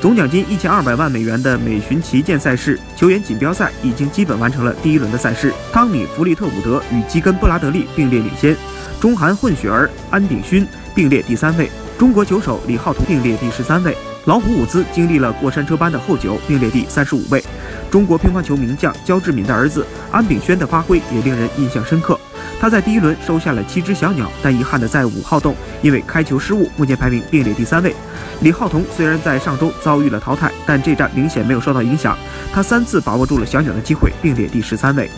总奖金一千二百万美元的美巡旗舰赛事球员锦标赛已经基本完成了第一轮的赛事。汤米·弗利特伍德与基根·布拉德利并列领先，中韩混血儿安炳勋并列第三位，中国球手李浩彤并列第十三位。老虎伍兹经历了过山车般的后九，并列第三十五位。中国乒乓球名将焦志敏的儿子安炳轩的发挥也令人印象深刻。他在第一轮收下了七只小鸟，但遗憾的在五号洞因为开球失误，目前排名并列第三位。李浩彤虽然在上周遭遇了淘汰，但这战明显没有受到影响，他三次把握住了小鸟的机会，并列第十三位。